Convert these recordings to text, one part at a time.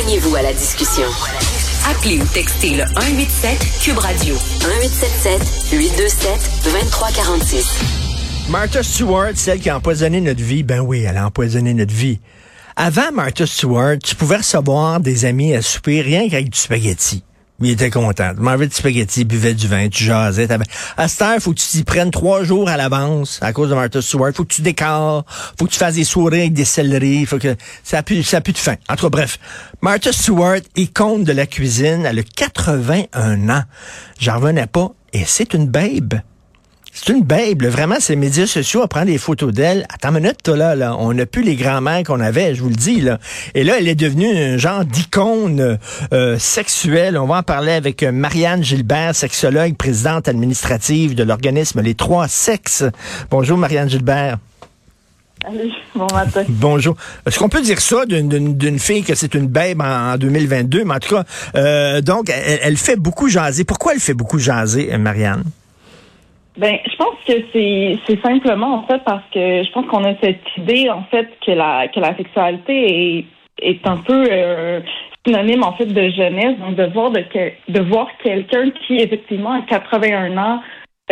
Joignez-vous à la discussion. Appelez ou textez le 187 Cube Radio 1877 827 2346. Martha Stewart, celle qui a empoisonné notre vie, ben oui, elle a empoisonné notre vie. Avant Martha Stewart, tu pouvais recevoir des amis à souper rien qu'avec du spaghetti. Il était content. Tu spaghetti, buvais du vin, tu jasais. À cette heure, faut que tu t'y prennes trois jours à l'avance à cause de Martha Stewart. Faut que tu décores. Faut que tu fasses des soirées avec des céleris. Faut que ça pue, ça pue de fin. En tout cas, bref. Martha Stewart, icône de la cuisine, elle a 81 ans. J'en revenais pas. Et c'est une babe. C'est une babe, vraiment, ces médias sociaux à prendre des photos d'elle. Attends une minute, toi, là, là, on n'a plus les grands-mères qu'on avait, je vous le dis, là. Et là, elle est devenue un genre d'icône euh, sexuelle. On va en parler avec euh, Marianne Gilbert, sexologue, présidente administrative de l'organisme Les Trois Sexes. Bonjour, Marianne Gilbert. Allez, bon matin. Bonjour. Est-ce qu'on peut dire ça d'une fille que c'est une babe en, 2022? Mais en tout cas, euh, donc, elle, elle, fait beaucoup jaser. Pourquoi elle fait beaucoup jaser, Marianne? Ben, je pense que c'est simplement en fait parce que je pense qu'on a cette idée en fait que la que la sexualité est un peu euh, synonyme en fait de jeunesse, donc de voir de de voir quelqu'un qui effectivement à 81 ans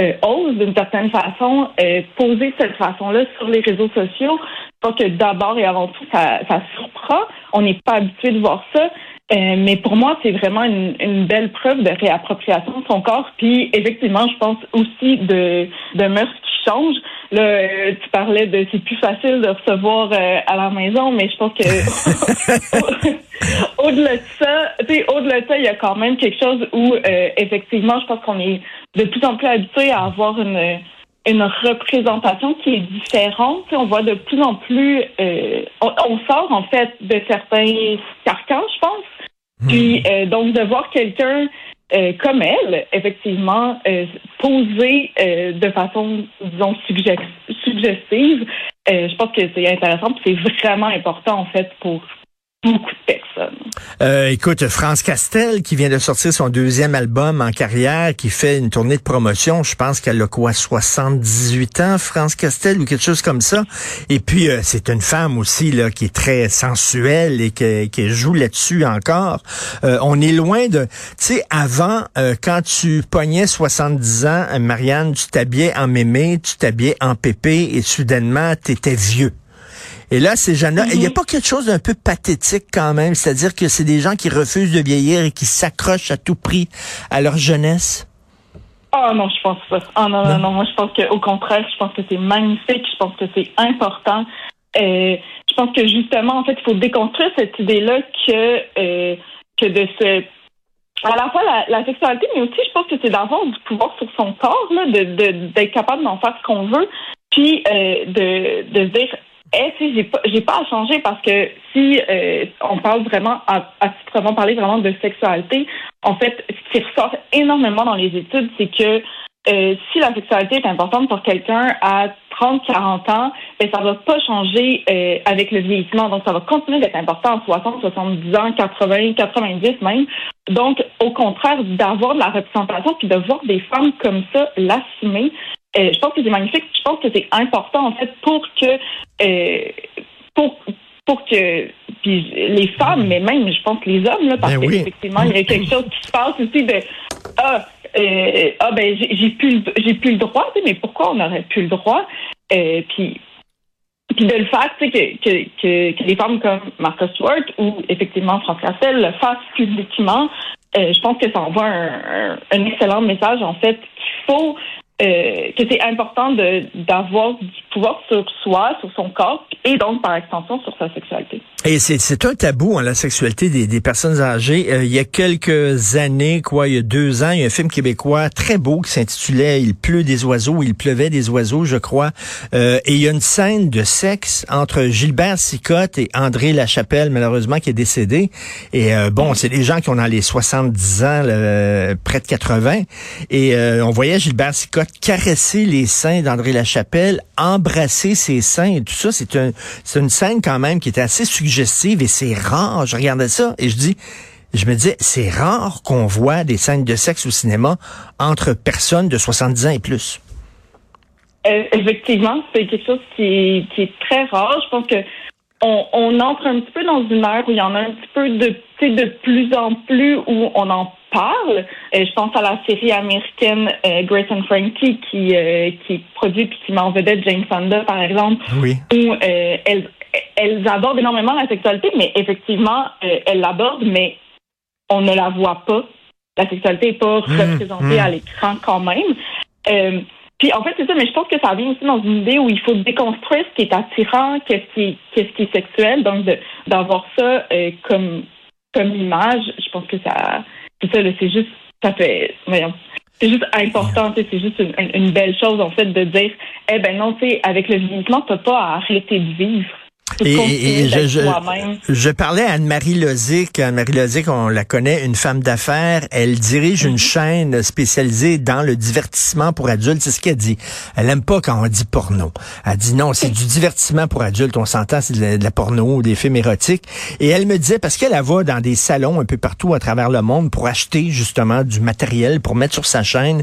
euh, ose d'une certaine façon euh, poser cette façon-là sur les réseaux sociaux. Je pense que d'abord et avant tout ça surprend. On n'est pas habitué de voir ça. Euh, mais pour moi, c'est vraiment une, une, belle preuve de réappropriation de son corps. Puis effectivement, je pense aussi de, de mœurs qui changent. Là, euh, tu parlais de c'est plus facile de recevoir euh, à la maison, mais je pense que au-delà de ça, tu sais, au-delà de ça, il y a quand même quelque chose où effectivement, je pense qu'on est de plus en plus habitué à avoir une une représentation qui est différente. on voit de plus en plus, on, sort en fait de certains carcans, je pense. Puis euh, donc de voir quelqu'un euh, comme elle, effectivement, euh, poser de façon, disons, suggestive, je pense que c'est intéressant, c'est vraiment important en fait pour beaucoup de personnes. Euh, écoute, France Castel, qui vient de sortir son deuxième album en carrière, qui fait une tournée de promotion, je pense qu'elle a quoi, 78 ans, France Castel, ou quelque chose comme ça. Et puis, euh, c'est une femme aussi, là, qui est très sensuelle et qui, qui joue là-dessus encore. Euh, on est loin de... Tu sais, avant, quand tu pognais 70 ans, Marianne, tu t'habillais en mémé, tu t'habillais en pépé, et soudainement, t'étais vieux. Et là, ces jeunes-là, il n'y a mhm. pas quelque chose d'un peu pathétique quand même, c'est-à-dire que c'est des gens qui refusent de vieillir et qui s'accrochent à tout prix à leur jeunesse? Oh non, je pense pas. Oh non, non, non, moi je pense qu'au contraire, je pense que c'est magnifique, je pense que c'est important. Euh, je pense que justement, en fait, il faut déconstruire cette idée-là que, euh, que de se à la fois la, sexualité, mais aussi je pense que c'est d'avoir du pouvoir sur son corps, là, de, d'être capable d'en faire ce qu'on veut, puis euh, de, de se dire eh, si j'ai pas, j'ai pas à changer parce que si euh, on parle vraiment, à, à vraiment parler vraiment de sexualité, en fait, ce qui ressort énormément dans les études, c'est que euh, si la sexualité est importante pour quelqu'un à 30, 40 ans, ben, ça va pas changer euh, avec le vieillissement. Donc, ça va continuer d'être important à 60, 70 ans, 80, 90 même. Donc, au contraire, d'avoir de la représentation puis de voir des femmes comme ça l'assumer, euh, je pense que c'est magnifique. Je pense que c'est important en fait pour que euh, pour pour que puis les femmes, mais même je pense les hommes là, parce ben qu'effectivement il y a quelque chose qui se passe aussi de ah euh, ah ben j'ai plus j'ai plus le droit, mais pourquoi on n'aurait plus le droit? Euh, Puis puis de le faire, tu sais, que, que, que, femmes comme Martha Stewart ou effectivement France Cassel le fassent publiquement, euh, je pense que ça envoie un, un, un excellent message en fait qu'il faut euh, que c'est important d'avoir du pouvoir sur soi, sur son corps, et donc par extension sur sa sexualité. Et c'est un tabou, hein, la sexualité des, des personnes âgées. Euh, il y a quelques années, quoi, il y a deux ans, il y a un film québécois très beau qui s'intitulait Il pleut des oiseaux, il pleuvait des oiseaux, je crois. Euh, et il y a une scène de sexe entre Gilbert Sicotte et André Lachapelle, malheureusement, qui est décédé. Et euh, bon, c'est des gens qui ont dans les 70 ans, près de 80. Et on voyait Gilbert Sicotte caresser les seins d'André Lachapelle, embrasser ses seins et tout ça. C'est un, une scène quand même qui était assez suggestive et c'est rare. Je regardais ça et je dis, je me disais, c'est rare qu'on voit des scènes de sexe au cinéma entre personnes de 70 ans et plus. Euh, effectivement, c'est quelque chose qui est, très rare. Je pense que on, entre un petit peu dans une ère où il y en a un petit peu de, de plus en plus où on en parle. Euh, je pense à la série américaine euh, Grace and Frankie qui euh, qui produit puis qui met en vedette Jane Fonda par exemple, oui. où elles elles abordent énormément la sexualité, mais effectivement elles l'abordent, mais on ne la voit pas. La sexualité n'est pas mmh, représentée mmh. à l'écran quand même. Puis en fait, c'est ça, mais je pense que ça vient aussi dans une idée où il faut déconstruire ce qui est attirant, qu'est-ce qui, qu'est-ce qui est sexuel. Donc d'avoir ça comme comme image, je pense que ça, c'est ça, c'est juste, ça fait, voyons, c'est juste important, c'est juste une, une, belle chose en fait de dire, eh ben non, tu sais, avec le vieillissement, t'as pas à arrêter de vivre. Et, je, je, je, parlais à Anne-Marie Lozic. Anne-Marie Lozic, on la connaît, une femme d'affaires. Elle dirige une mhm. chaîne spécialisée dans le divertissement pour adultes. C'est ce qu'elle dit. Elle aime pas quand on dit porno. Elle dit non, c'est du divertissement pour adultes. On s'entend, c'est de, la porno ou des films érotiques. Et elle me disait, parce qu'elle va dans des salons un peu partout à travers le monde pour acheter justement du matériel pour mettre sur sa chaîne.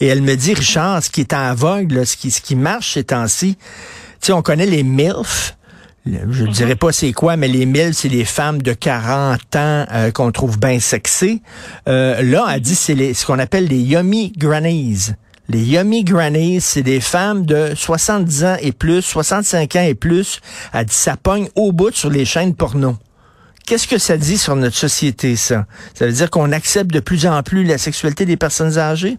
Et elle me dit, Richard, ce qui est en vogue, ce, qui, ce qui marche ces temps-ci, tu sais, on connaît les MILF, je ne dirais pas c'est quoi, mais les mille, c'est les femmes de 40 ans euh, qu'on trouve bien sexées. Euh, là, elle dit c'est ce qu'on appelle les yummy grannies. Les yummy grannies, c'est des femmes de 70 ans et plus, 65 ans et plus. Elle dit ça pogne au bout sur les chaînes porno. Qu'est-ce que ça dit sur notre société, ça? Ça veut dire qu'on accepte de plus en plus la sexualité des personnes âgées?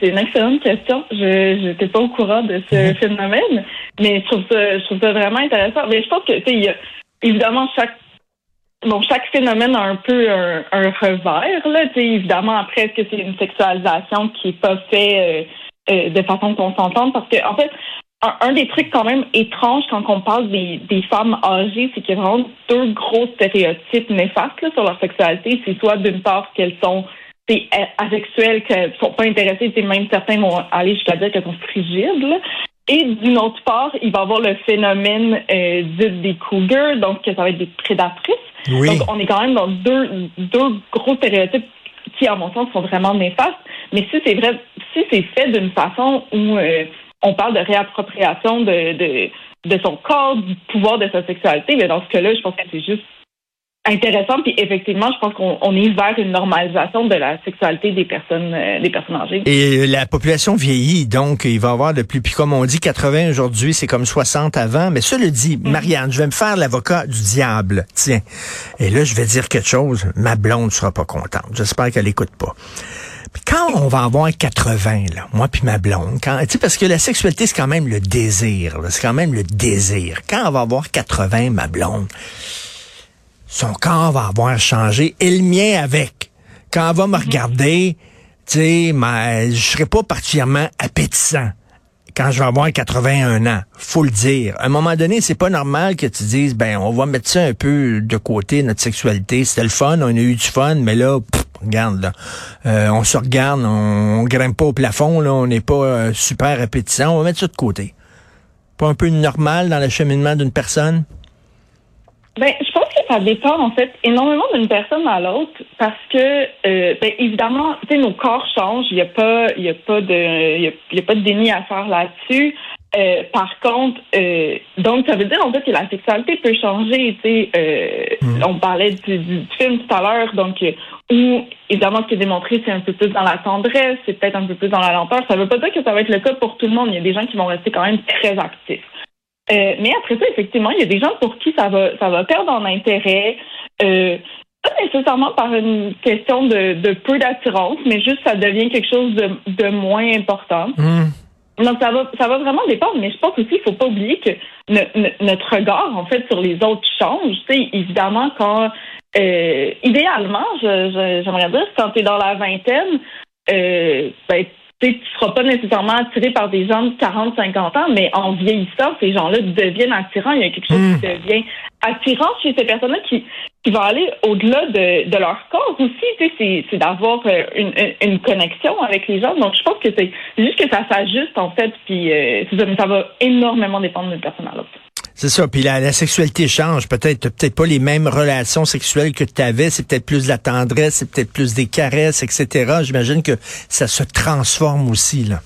C'est une excellente question. Je n'étais pas au courant de ce mhm. phénomène, mais je trouve ça, je trouve ça vraiment intéressant. Mais je pense que, tu sais, évidemment, chaque bon, chaque phénomène a un peu un, revers. Là, tu sais, évidemment, après, est-ce que c'est une sexualisation qui est pas faite euh, euh, de façon consentante? Parce que, en fait, un, des trucs quand même étranges quand on parle des, des femmes âgées, c'est qu'il y a vraiment deux gros stéréotypes néfastes là, sur leur sexualité. C'est soit d'une part qu'elles sont c'est asexuelles, ne sont pas intéressées, même certains vont aller jusqu'à dire qu'elles sont frigides. Et d'une autre part, il va y avoir le phénomène euh, des cougars, donc ça va être des prédatrices. Donc on est quand même dans deux, deux gros stéréotypes qui, à mon sens, sont vraiment néfastes. Mais si c'est vrai, si c'est fait d'une façon où euh, on parle de réappropriation de, de, de son corps, du pouvoir de sa sexualité, mais dans ce cas-là, je pense que c'est juste intéressant. Puis effectivement, je pense qu'on est vers une normalisation de la sexualité des personnes euh, des personnes âgées. Et la population vieillit, donc il va y avoir de plus. Puis comme on dit, 80 aujourd'hui, c'est comme 60 avant. Mais ça le dit, mm. Marianne, je vais me faire l'avocat du diable. Tiens. Et là, je vais dire quelque chose. Ma blonde sera pas contente. J'espère qu'elle écoute pas. quand on va avoir 80, là, moi puis ma blonde, quand, parce que la sexualité, c'est quand même le désir. C'est quand même le désir. Quand on va avoir 80, ma blonde, son corps va avoir changé et le mien avec. Quand elle va me regarder, tu sais, je serai pas particulièrement appétissant quand je vais avoir 81 ans. Faut le dire. À un moment donné, c'est pas normal que tu dises, ben, on va mettre ça un peu de côté, notre sexualité. C'était le fun, on a eu du fun, mais là, regarde, là, euh, on se regarde, on, grimpe pas au plafond, là, on n'est pas euh, super appétissant. On va mettre ça de côté. Pas un peu normal dans le cheminement d'une personne? Ben, je pense que ça dépend en fait énormément d'une personne à l'autre parce que euh, ben, évidemment, tu sais, nos corps changent. Il n'y a pas, il y a pas de, il y a, pas de déni à faire là-dessus. Euh, par contre, euh, donc ça veut dire en fait que la sexualité peut changer. Tu sais, euh, mm. on parlait du, du, film tout à l'heure, donc où évidemment ce qui est démontré c'est un peu plus dans la tendresse, c'est peut-être un peu plus dans la lenteur. Ça veut pas dire que ça va être le cas pour tout le monde. Il y a des gens qui vont rester quand même très actifs. Euh, mais après ça, effectivement, il y a des gens pour qui ça va, ça va perdre en intérêt. Euh, pas nécessairement par une question de, de peu d'attirance, mais juste ça devient quelque chose de, de moins important. Hmm. Donc ça va, ça va vraiment dépendre. Mais je pense aussi, il faut pas oublier que notre regard, en fait, sur les autres change. Tu sais, évidemment, quand euh, idéalement, j'aimerais dire, quand tu es dans la vingtaine, euh, ben, tu ne seras pas nécessairement attiré par des gens de 40, 50 ans, mais en vieillissant, ces gens-là deviennent attirants. Il y a quelque chose qui hmm. devient attirant chez ces personnes-là qui, qui va aller au-delà de, de leur corps aussi. C'est d'avoir euh, une, une, connexion avec les gens. Donc, je pense que c'est juste que ça s'ajuste, en fait, puis euh, ça va énormément dépendre d'une personne à l'autre. C'est ça. Puis la, sexualité change. Peut-être peut-être pas les mêmes relations sexuelles que tu avais. C'est peut-être plus de la tendresse, c'est peut-être plus des caresses, etc. J'imagine que ça se transforme aussi, là.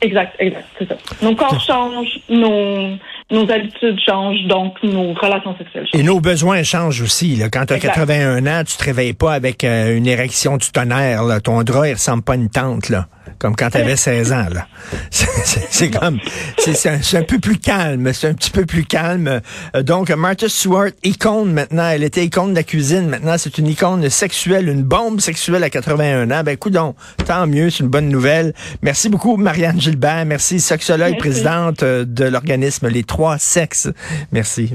Exact, exact, c'est ça. Nos corps changent, nos, nos habitudes changent, donc nos relations sexuelles changent. Et nos besoins changent aussi. Là. Quand tu as 81 ans, tu te réveilles pas avec euh, une érection du tonnerre. Là. Ton drap, il ressemble pas à une tente, là. Comme quand tu avais 16 ans, là. C'est comme, c'est un, un, peu plus calme, c'est un petit peu plus calme. Euh, donc, Martha Stewart, icône maintenant, elle était icône de la cuisine, maintenant c'est une icône sexuelle, une bombe sexuelle à 81 ans. Ben, écoute donc, tant mieux, c'est une bonne nouvelle. Merci beaucoup, Marianne Gilbert. Merci, sexologue, présidente euh, de l'organisme Les Trois Sexes. Merci.